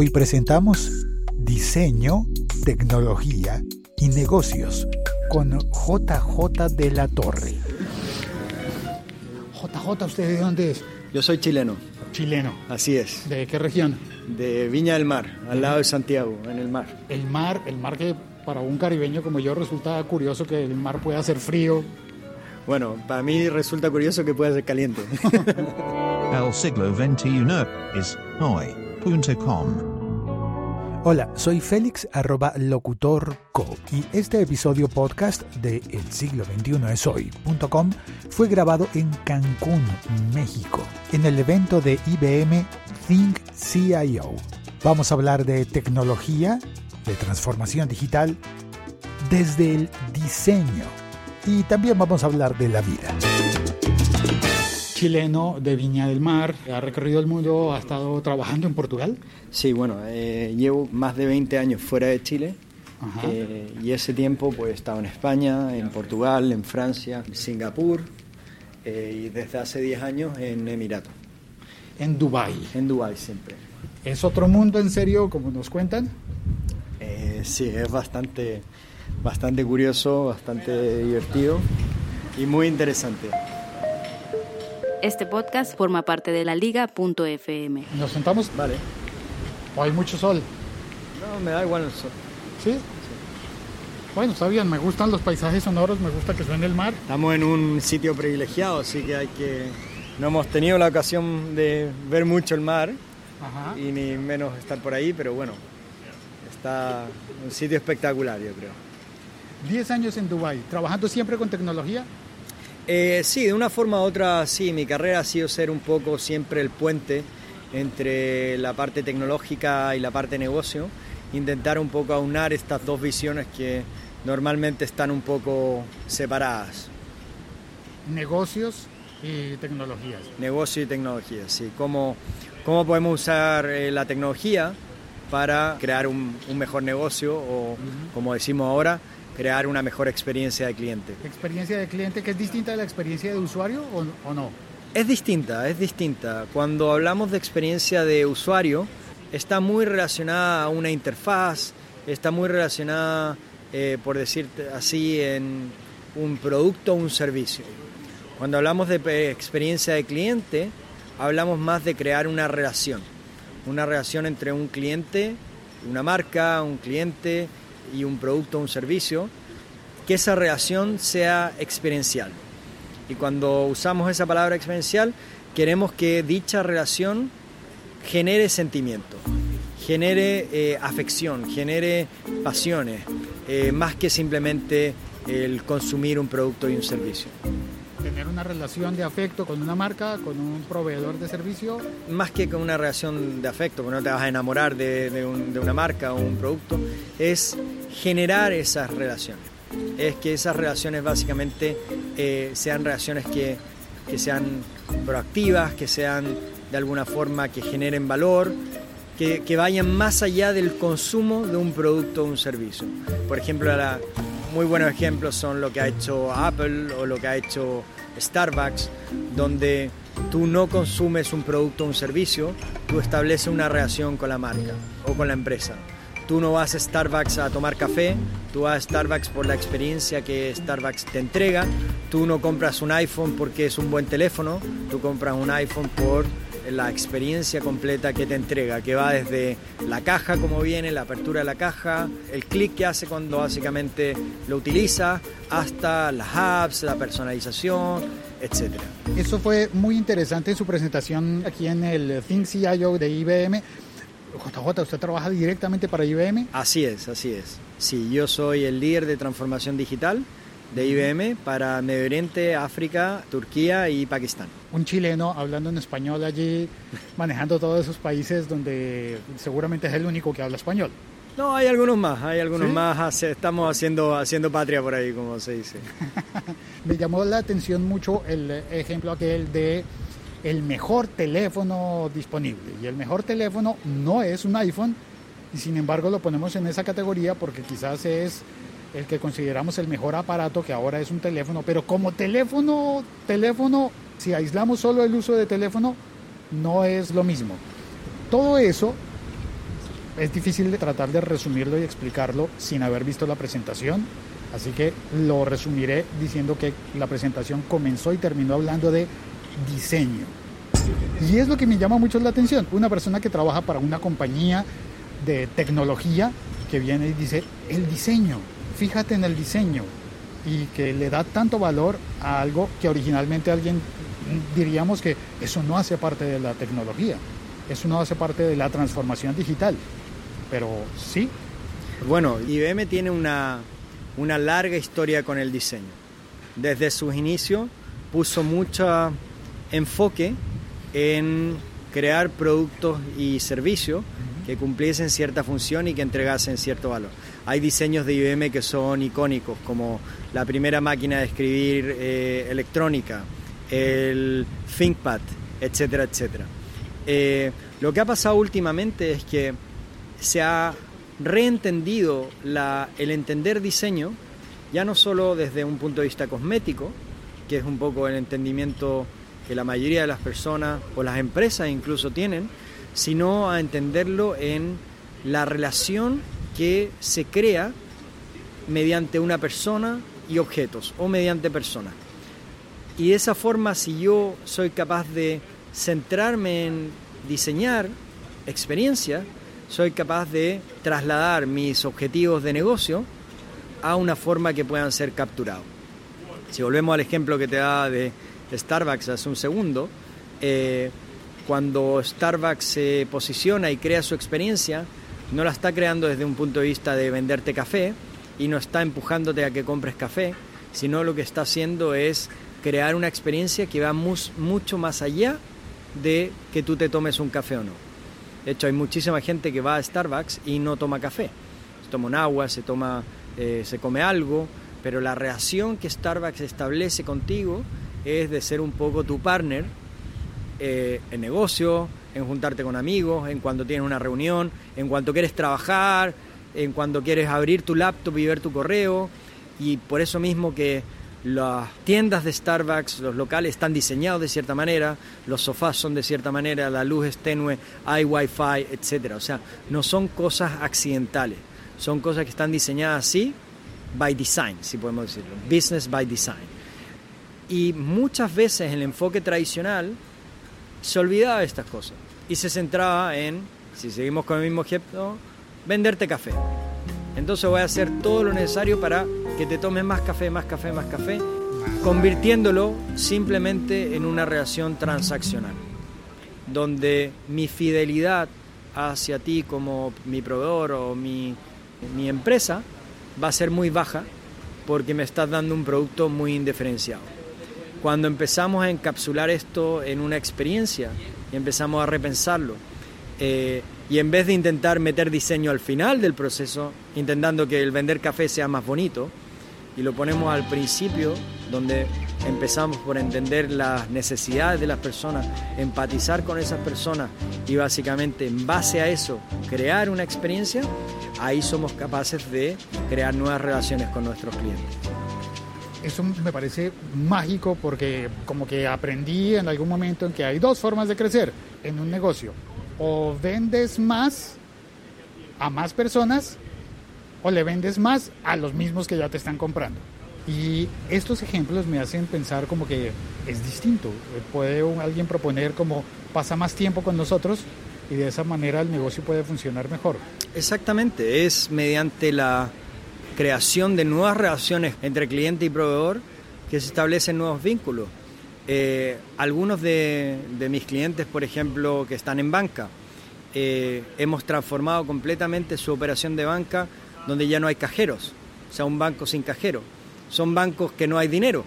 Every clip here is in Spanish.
Hoy presentamos Diseño, Tecnología y Negocios con JJ de la Torre. JJ, ¿usted de dónde es? Yo soy chileno. Chileno. Así es. ¿De qué región? De Viña del Mar, al lado de Santiago, en el mar. El mar, el mar que para un caribeño como yo resulta curioso que el mar pueda ser frío. Bueno, para mí resulta curioso que pueda ser caliente. El siglo XXI es Hola, soy Félix arroba locutorco y este episodio podcast de El siglo XXI es hoy.com fue grabado en Cancún, México, en el evento de IBM Think CIO. Vamos a hablar de tecnología, de transformación digital, desde el diseño y también vamos a hablar de la vida chileno de Viña del Mar, ha recorrido el mundo, ha estado trabajando en Portugal. Sí, bueno, eh, llevo más de 20 años fuera de Chile eh, y ese tiempo pues he estado en España, en Portugal, en Francia, en Singapur eh, y desde hace 10 años en Emiratos. En Dubái. En Dubái siempre. ¿Es otro mundo en serio, como nos cuentan? sí, es bastante, bastante curioso, bastante divertido y muy interesante. Este podcast forma parte de la liga.fm. ¿Nos sentamos? Vale. ¿O hay mucho sol? No, me da igual el sol. ¿Sí? Bueno, está bien, me gustan los paisajes sonoros, me gusta que suene el mar. Estamos en un sitio privilegiado, así que hay que... No hemos tenido la ocasión de ver mucho el mar y ni menos estar por ahí, pero bueno, está un sitio espectacular, yo creo. Diez años en Dubái, trabajando siempre con tecnología. Eh, sí, de una forma u otra, sí, mi carrera ha sido ser un poco siempre el puente entre la parte tecnológica y la parte negocio, intentar un poco aunar estas dos visiones que normalmente están un poco separadas. Negocios y tecnologías. Negocio y tecnología, sí. ¿Cómo, cómo podemos usar eh, la tecnología para crear un, mejor negocio o, como decimos ahora, crear una mejor experiencia de cliente. ¿Experiencia de cliente que es distinta de la experiencia de usuario o, no? Es distinta, es distinta. Cuando hablamos de experiencia de usuario, está muy relacionada a una interfaz, está muy relacionada, eh, por decirte así, en un producto o un servicio. Cuando hablamos de experiencia de cliente, hablamos más de crear una relación, una relación entre un cliente, una marca, un cliente y un producto o un servicio, que esa relación sea experiencial. Y cuando usamos esa palabra experiencial, queremos que dicha relación genere sentimiento, genere eh, afección, genere pasiones, eh, más que simplemente el consumir un producto y un servicio. Tener una relación de afecto con una marca, con un proveedor de servicio. Más que con una relación de afecto, porque no te vas a enamorar de, de una marca o un producto, es generar esas relaciones. Es que esas relaciones básicamente eh, sean relaciones que, que sean proactivas, que sean de alguna forma que generen valor, que, que, vayan más allá del consumo de un producto o un servicio. Por ejemplo, muy buenos ejemplos son lo que ha hecho Apple o lo que ha hecho Starbucks, donde tú no consumes un producto o un servicio, tú estableces una relación con la marca o con la empresa. Tú no vas a Starbucks a tomar café, tú vas a Starbucks por la experiencia que Starbucks te entrega. Tú no compras un iPhone porque es un buen teléfono, tú compras un iPhone por la experiencia completa que te entrega, que va desde la caja como viene, la apertura de la caja, el clic que hace cuando básicamente lo utiliza, hasta las apps, la personalización, etc. Eso fue muy interesante en su presentación aquí en el Think CIO de IBM JJ, ¿usted trabaja directamente para IBM? Así es, así es. Sí, yo soy el líder de transformación digital de IBM para Medio Oriente, África, Turquía y Pakistán. Un chileno hablando en español allí, manejando todos esos países donde seguramente es el único que habla español. No, hay algunos más, hay algunos más. Estamos haciendo, haciendo patria por ahí, como se dice. Me llamó la atención mucho el ejemplo aquel de el mejor teléfono disponible. Y el mejor teléfono no es un iPhone, y sin embargo lo ponemos en esa categoría porque quizás es el que consideramos el mejor aparato, que ahora es un teléfono, pero como teléfono, teléfono, si aislamos solo el uso de teléfono, no es lo mismo. Todo eso es difícil de tratar de resumirlo y explicarlo sin haber visto la presentación, así que lo resumiré diciendo que la presentación comenzó y terminó hablando de diseño. Y es lo que me llama mucho la atención, una persona que trabaja para una compañía de tecnología que viene y dice, el diseño, fíjate en el diseño, y que le da tanto valor a algo que originalmente alguien diríamos que eso no hace parte de la tecnología, eso no hace parte de la transformación digital, pero sí. Bueno, IBM tiene una, una larga historia con el diseño. Desde sus inicios puso mucho enfoque en crear productos y servicios que cumpliesen cierta función y que entregasen cierto valor. Hay diseños de IBM que son icónicos, como la primera máquina de escribir eh, electrónica, el ThinkPad, etcétera, etcétera. Eh, lo que ha pasado últimamente es que se ha reentendido el entender diseño, ya no solo desde un punto de vista cosmético, que es un poco el entendimiento que la mayoría de las personas o las empresas incluso tienen, sino a entenderlo en la relación que se crea mediante una persona y objetos o mediante personas. Y de esa forma, si yo soy capaz de centrarme en diseñar experiencias, soy capaz de trasladar mis objetivos de negocio a una forma que puedan ser capturados. Si volvemos al ejemplo que te daba de Starbucks hace un segundo, eh, cuando Starbucks se posiciona y crea su experiencia, no la está creando desde un punto de vista de venderte café y no está empujándote a que compres café, sino lo que está haciendo es crear una experiencia que va mucho más allá de que tú te tomes un café o no. De hecho, hay muchísima gente que va a Starbucks y no toma café. Se toma un agua, se, toma, eh, se come algo, pero la reacción que Starbucks establece contigo es de ser un poco tu partner eh, en negocio, en juntarte con amigos, en cuando tienes una reunión, en cuanto quieres trabajar, en cuando quieres abrir tu laptop y ver tu correo. Y por eso mismo que las tiendas de Starbucks, los locales están diseñados de cierta manera, los sofás son de cierta manera, la luz es tenue, hay wifi, etc. O sea, no son cosas accidentales, son cosas que están diseñadas así, by design, si podemos decirlo, business by design. Y muchas veces el enfoque tradicional se olvidaba de estas cosas y se centraba en, si seguimos con el mismo ejemplo, venderte café. Entonces voy a hacer todo lo necesario para que te tomes más café, más café, más café, convirtiéndolo simplemente en una relación transaccional, donde mi fidelidad hacia ti como mi proveedor o mi, mi empresa va a ser muy baja porque me estás dando un producto muy indiferenciado. Cuando empezamos a encapsular esto en una experiencia y empezamos a repensarlo, eh, y en vez de intentar meter diseño al final del proceso, intentando que el vender café sea más bonito, y lo ponemos al principio, donde empezamos por entender las necesidades de las personas, empatizar con esas personas y básicamente en base a eso crear una experiencia, ahí somos capaces de crear nuevas relaciones con nuestros clientes eso me parece mágico porque como que aprendí en algún momento en que hay dos formas de crecer en un negocio. O vendes más a más personas o le vendes más a los mismos que ya te están comprando. Y estos ejemplos me hacen pensar como que es distinto. Puede alguien proponer como pasa más tiempo con nosotros y de esa manera el negocio puede funcionar mejor. Exactamente, es mediante la creación de nuevas relaciones entre cliente y proveedor que se establecen nuevos vínculos. Eh, algunos de, mis clientes, por ejemplo, que están en banca, eh, hemos transformado completamente su operación de banca donde ya no hay cajeros, o sea, un banco sin cajero. Son bancos que no hay dinero,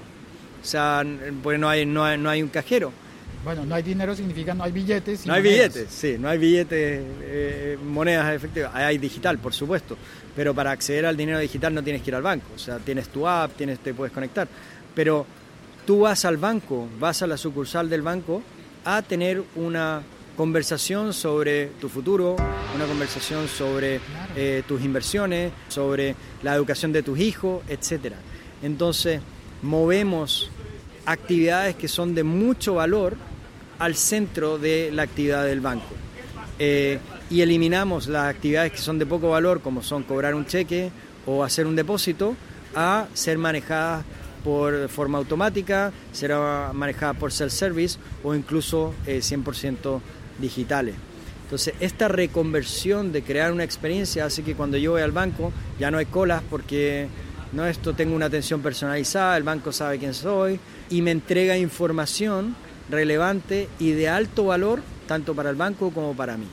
o sea, pues no hay, no hay, un cajero. Bueno, no hay dinero significa no hay billetes. no hay billetes, sí, no hay billetes, eh, monedas efectivas. Hay digital, por supuesto, pero para acceder al dinero digital no tienes que ir al banco, o sea, tienes tu app, tienes, te puedes conectar, pero tú vas al banco, vas a la sucursal del banco a tener una conversación sobre tu futuro, una conversación sobre eh, tus inversiones, sobre la educación de tus hijos, etc. Entonces, movemos actividades que son de mucho valor al centro de la actividad del banco. Eh, y eliminamos las actividades que son de poco valor, como son cobrar un cheque o hacer un depósito, a ser manejadas por forma automática, ser manejadas por self-service o incluso 100% eh, digitales. Entonces, esta reconversión de crear una experiencia hace que cuando yo voy al banco ya no hay colas porque no esto tengo una atención personalizada, el banco sabe quién soy y me entrega información relevante y de alto valor tanto para el banco como para mí.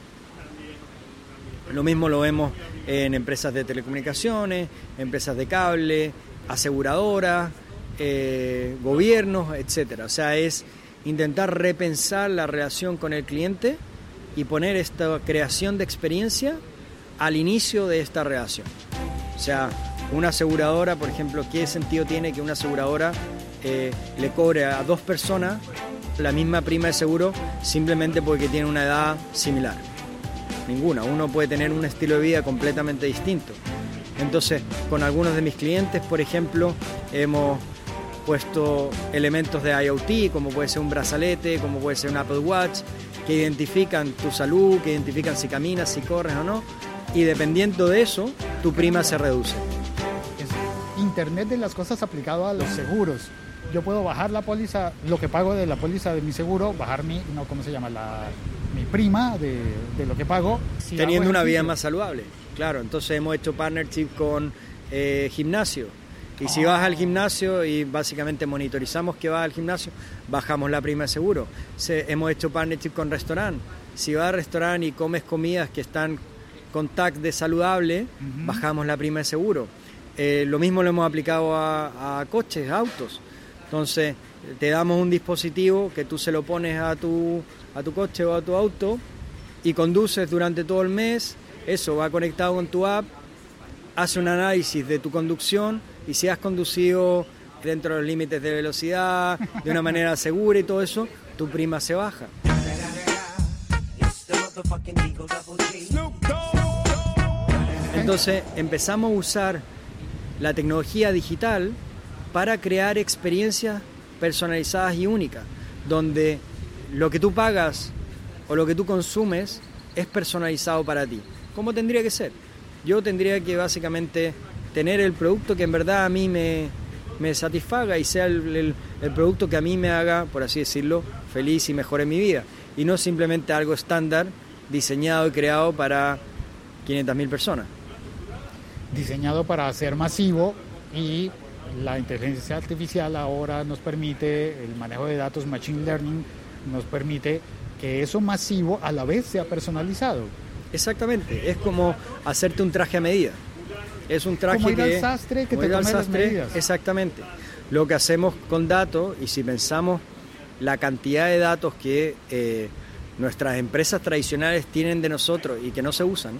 Lo mismo lo vemos en empresas de telecomunicaciones, empresas de cable, aseguradoras, eh, gobiernos, etcétera. O sea, es intentar repensar la relación con el cliente y poner esta creación de experiencia al inicio de esta relación. O sea, una aseguradora, por ejemplo, ¿qué sentido tiene que una aseguradora eh, le cobre a dos personas la misma prima de seguro simplemente porque tiene una edad similar? ninguna. Uno puede tener un estilo de vida completamente distinto. Entonces, con algunos de mis clientes, por ejemplo, hemos puesto elementos de IoT, como puede ser un brazalete, como puede ser un Apple Watch, que identifican tu salud, que identifican si caminas, si corres o no, y dependiendo de eso, tu prima se reduce. Internet de las cosas aplicado a los seguros. Yo puedo bajar la póliza, lo que pago de la póliza de mi seguro, bajar mi, no, ¿cómo se llama? La, mi prima de, lo que pago. Teniendo una vida más saludable, claro. Entonces hemos hecho partnership con eh, gimnasio. Y si vas al gimnasio y básicamente monitorizamos que vas al gimnasio, bajamos la prima de seguro. hemos hecho partnership con restaurante. Si vas al restaurante y comes comidas que están con tag de saludable, bajamos la prima de seguro. Eh, lo mismo lo hemos aplicado a, a coches, autos. Entonces, te damos un dispositivo que tú se lo pones a tu a tu coche o a tu auto y conduces durante todo el mes, eso va conectado con tu app, hace un análisis de tu conducción y si has conducido dentro de los límites de velocidad, de una manera segura y todo eso, tu prima se baja. Entonces empezamos a usar la tecnología digital para crear experiencias personalizadas y únicas, donde lo que tú pagas o lo que tú consumes es personalizado para ti. ¿Cómo tendría que ser? Yo tendría que básicamente tener el producto que en verdad a mí me, satisfaga y sea el, producto que a mí me haga, por así decirlo, feliz y mejore mi vida. Y no simplemente algo estándar diseñado y creado para 500.000 personas. Diseñado para ser masivo y la inteligencia artificial ahora nos permite el manejo de datos, machine learning, nos permite que eso masivo a la vez sea personalizado. Exactamente, es como hacerte un traje a medida. Es un traje como ir que, al sastre que te tome las medidas. Exactamente. Lo que hacemos con datos y si pensamos la cantidad de datos que eh, nuestras empresas tradicionales tienen de nosotros y que no se usan.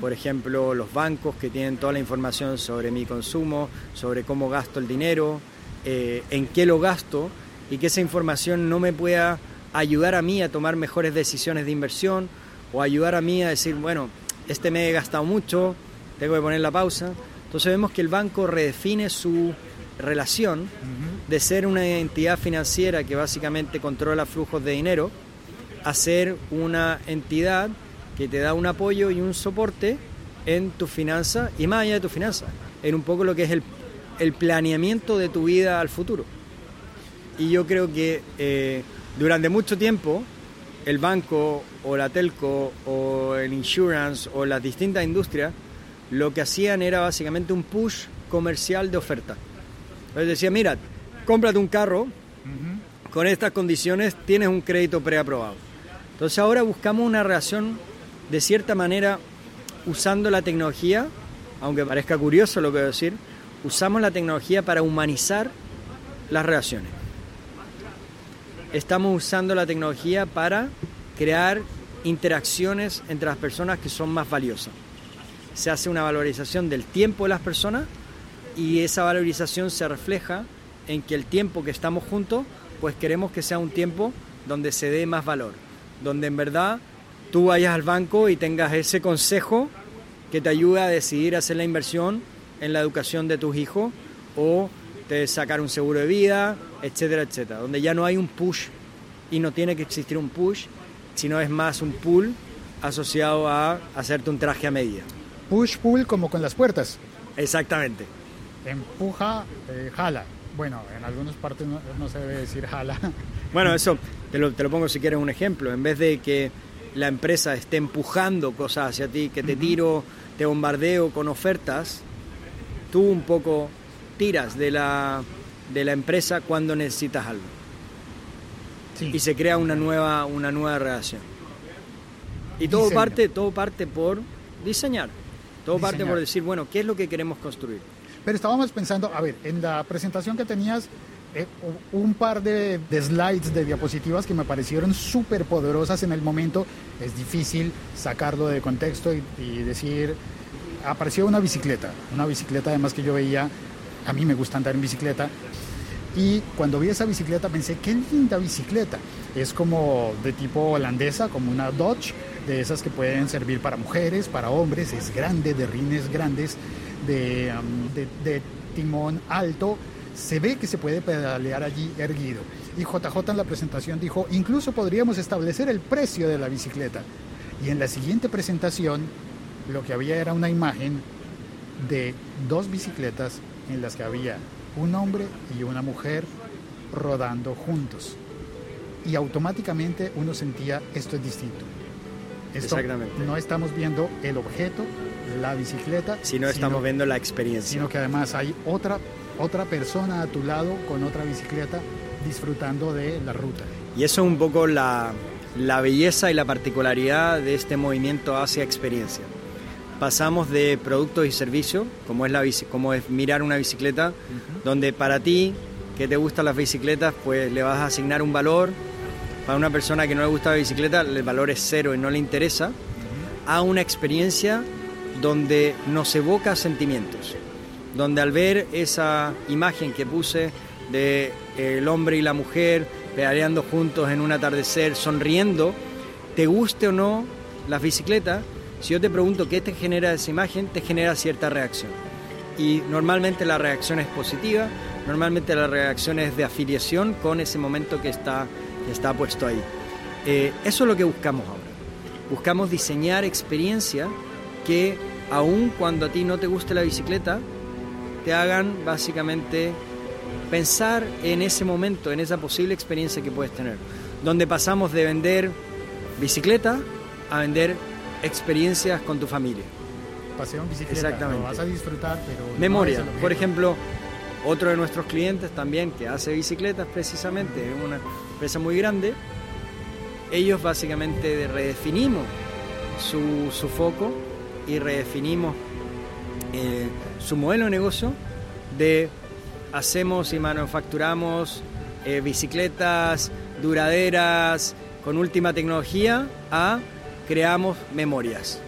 Por ejemplo, los bancos que tienen toda la información sobre mi consumo, sobre cómo gasto el dinero, eh, en qué lo gasto, y que esa información no me pueda ayudar a mí a tomar mejores decisiones de inversión o ayudar a mí a decir, bueno, este me he gastado mucho, tengo que poner la pausa. Entonces vemos que el banco redefine su relación de ser una entidad financiera que básicamente controla flujos de dinero a ser una entidad que te da un apoyo y un soporte en tu finanza y más allá de tu finanza, en un poco lo que es el, el planeamiento de tu vida al futuro y yo creo que eh, durante mucho tiempo el banco o la telco o el insurance o las distintas industrias lo que hacían era básicamente un push comercial de oferta. Entonces decía, mira, cómprate un carro, con estas condiciones tienes un crédito preaprobado. Entonces ahora buscamos una relación de cierta manera usando la tecnología, aunque parezca curioso lo que voy a decir, usamos la tecnología para humanizar las relaciones estamos usando la tecnología para crear interacciones entre las personas que son más valiosas. Se hace una valorización del tiempo de las personas y esa valorización se refleja en que el tiempo que estamos juntos, pues queremos que sea un tiempo donde se dé más valor, donde en verdad tú vayas al banco y tengas ese consejo que te ayude a decidir hacer la inversión en la educación de tus hijos o de sacar un seguro de vida, etcétera, etcétera, donde ya no hay un push y no tiene que existir un push, sino es más un pull asociado a hacerte un traje a medida. Push-pull como con las puertas. Exactamente. Empuja, eh, jala. Bueno, en algunas partes no, no se debe decir jala. Bueno, eso te lo, te lo pongo si quieres un ejemplo. En vez de que la empresa esté empujando cosas hacia ti, que te tiro, te bombardeo con ofertas, tú un poco tiras de la, de la empresa cuando necesitas algo. Sí. Y se crea una nueva, una nueva relación. Y todo Diseño. parte, todo parte por diseñar. Todo parte por decir, bueno, ¿qué es lo que queremos construir? Pero estábamos pensando, a ver, en la presentación que tenías, un par de, de slides, de diapositivas que me parecieron súper poderosas en el momento. Es difícil sacarlo de contexto y, decir, apareció una bicicleta, una bicicleta además que yo veía, a mí me gusta andar en bicicleta. Y cuando vi esa bicicleta pensé, qué linda bicicleta. Es como de tipo holandesa, como una Dodge, de esas que pueden servir para mujeres, para hombres. Es grande, de rines grandes, de, de- de timón alto. Se ve que se puede pedalear allí erguido. Y JJ en la presentación dijo, incluso podríamos establecer el precio de la bicicleta. Y en la siguiente presentación lo que había era una imagen de dos bicicletas en las que había un hombre y una mujer rodando juntos. Y automáticamente uno sentía esto es distinto. Esto Exactamente. no estamos viendo el objeto, la bicicleta, Si no estamos viendo la experiencia. sino que además hay otra, otra persona a tu lado con otra bicicleta disfrutando de la ruta. Y eso es un poco la, la belleza y la particularidad de este movimiento hacia experiencia. Pasamos de productos y servicios, como es, la como es mirar una bicicleta, donde para ti, que te gustan las bicicletas, pues le vas a asignar un valor. Para una persona que no le gusta la bicicleta, el valor es cero y no le interesa. A una experiencia donde nos evoca sentimientos. Donde al ver esa imagen que puse de eh, el hombre y la mujer pedaleando juntos en un atardecer, sonriendo, te guste o no las bicicletas, si yo te pregunto qué te genera esa imagen, te genera cierta reacción. Y normalmente la reacción es positiva, normalmente la reacción es de afiliación con ese momento que está, está puesto ahí. Eh, eso es lo que buscamos ahora. Buscamos diseñar experiencias que, aun cuando a ti no te guste la bicicleta, te hagan básicamente pensar en ese momento, en esa posible experiencia que puedes tener. Donde pasamos de vender bicicleta a vender experiencias con tu familia. Paseo en bicicleta, Exactamente. lo vas a disfrutar, pero Memoria, por ejemplo, otro de nuestros clientes también que hace bicicletas precisamente, es una empresa muy grande, ellos básicamente redefinimos su, su foco y redefinimos eh, su modelo de negocio de hacemos y manufacturamos eh, bicicletas duraderas con última tecnología a creamos memorias.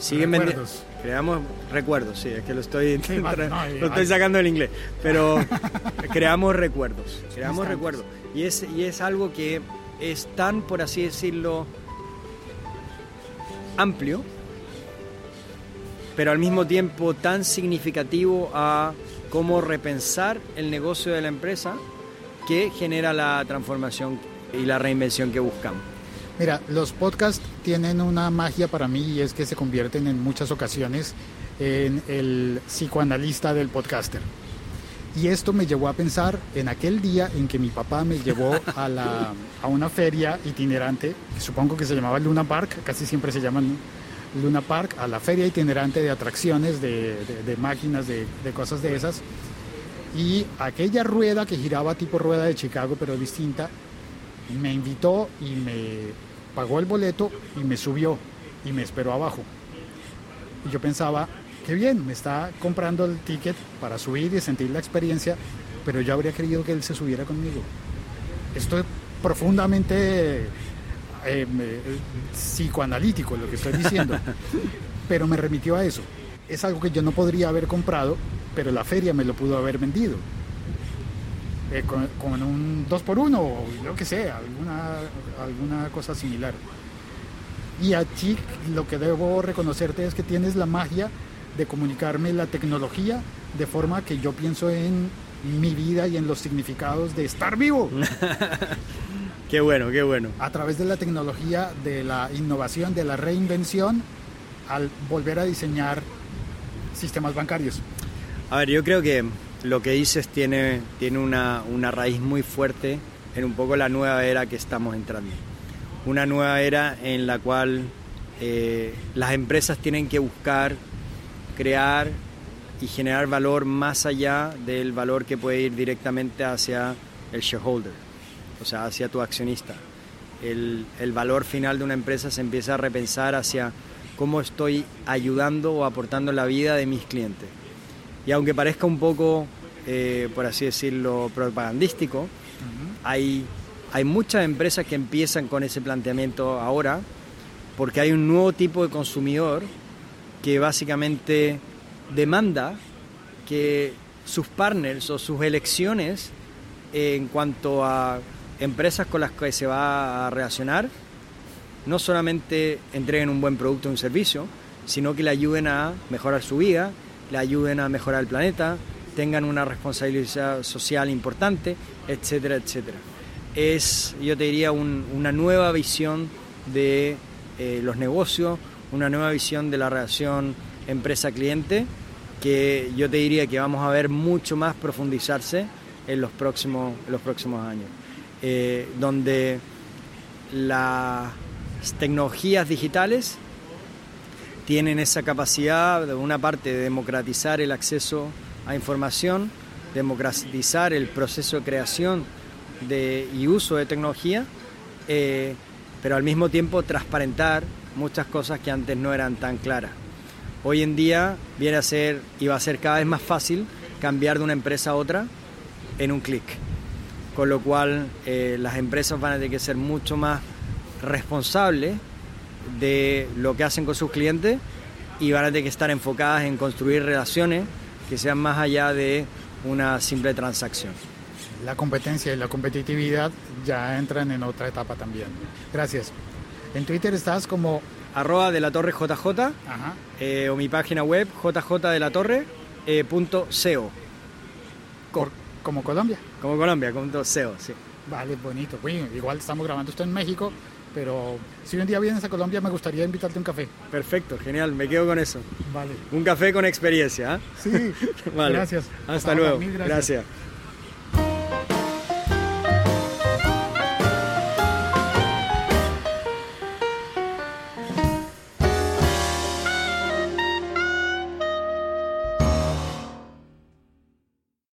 Siguen Recuerdos. Creamos recuerdos, sí, es que lo estoy, Sí, no, lo estoy sacando del inglés, pero creamos recuerdos, creamos recuerdos. Y es, y es algo que es tan, por así decirlo, amplio, pero al mismo tiempo tan significativo a cómo repensar el negocio de la empresa que genera la transformación y la reinvención que buscamos. Mira, los podcasts tienen una magia para mí y es que se convierten en muchas ocasiones en el psicoanalista del podcaster. Y esto me llevó a pensar en aquel día en que mi papá me llevó a, la, a una feria itinerante, que supongo que se llamaba Luna Park, casi siempre se llaman Luna Park, a la feria itinerante de atracciones, de, de- de máquinas, de, de cosas de esas. Y aquella rueda que giraba tipo rueda de Chicago, pero distinta, me invitó y me pagó el boleto y me subió y me esperó abajo. Y yo pensaba, qué bien, me está comprando el ticket para subir y sentir la experiencia, pero yo habría querido que él se subiera conmigo. Esto es profundamente eh, me- psicoanalítico lo que estoy diciendo, pero me remitió a eso. Es algo que yo no podría haber comprado, pero la feria me lo pudo haber vendido eh, con, con un 2 por 1 o yo que sé, alguna, alguna cosa similar. Y a ti lo que debo reconocerte es que tienes la magia de comunicarme la tecnología de forma que yo pienso en mi vida y en los significados de estar vivo. qué bueno, qué bueno. A través de la tecnología, de la innovación, de la reinvención, al volver a diseñar sistemas bancarios. A ver, yo creo que lo que dices tiene, tiene una, una raíz muy fuerte en un poco la nueva era que estamos entrando. Una nueva era en la cual eh, las empresas tienen que buscar, crear y generar valor más allá del valor que puede ir directamente hacia el shareholder, o sea, hacia tu accionista. El, el valor final de una empresa se empieza a repensar hacia cómo estoy ayudando o aportando la vida de mis clientes. Y aunque parezca un poco, eh, por así decirlo, propagandístico, hay, hay muchas empresas que empiezan con ese planteamiento ahora porque hay un nuevo tipo de consumidor que básicamente demanda que sus partners o sus elecciones en cuanto a empresas con las que se va a relacionar no solamente entreguen un buen producto o un servicio, sino que le ayuden a mejorar su vida, le ayuden a mejorar el planeta, tengan una responsabilidad social importante, etcétera, etcétera. Es, yo te diría, una nueva visión de eh, los negocios, una nueva visión de la relación empresa-cliente que yo te diría que vamos a ver mucho más profundizarse en los próximos, los próximos años, eh, donde las tecnologías digitales tienen esa capacidad, de una parte, de democratizar el acceso a información, democratizar el proceso de creación de, y uso de tecnología, eh, pero al mismo tiempo transparentar muchas cosas que antes no eran tan claras. Hoy en día viene a ser y va a ser cada vez más fácil cambiar de una empresa a otra en un clic, con lo cual eh, las empresas van a tener que ser mucho más responsables de lo que hacen con sus clientes y van a tener que estar enfocadas en construir relaciones que sean más allá de una simple transacción. La competencia y la competitividad ya entran en otra etapa también. Gracias. En Twitter estás como arroba de la torre JJ eh, o mi página web jjdelatorre.co. Eh, como Colombia. Como Colombia, como .co, sí. Vale, bonito. Bueno, igual estamos grabando esto en México, pero si un día vienes a Colombia me gustaría invitarte a un café. Perfecto, genial, me quedo con eso. Vale. Un café con experiencia, ¿eh? Sí, vale. gracias. Hasta, luego. gracias.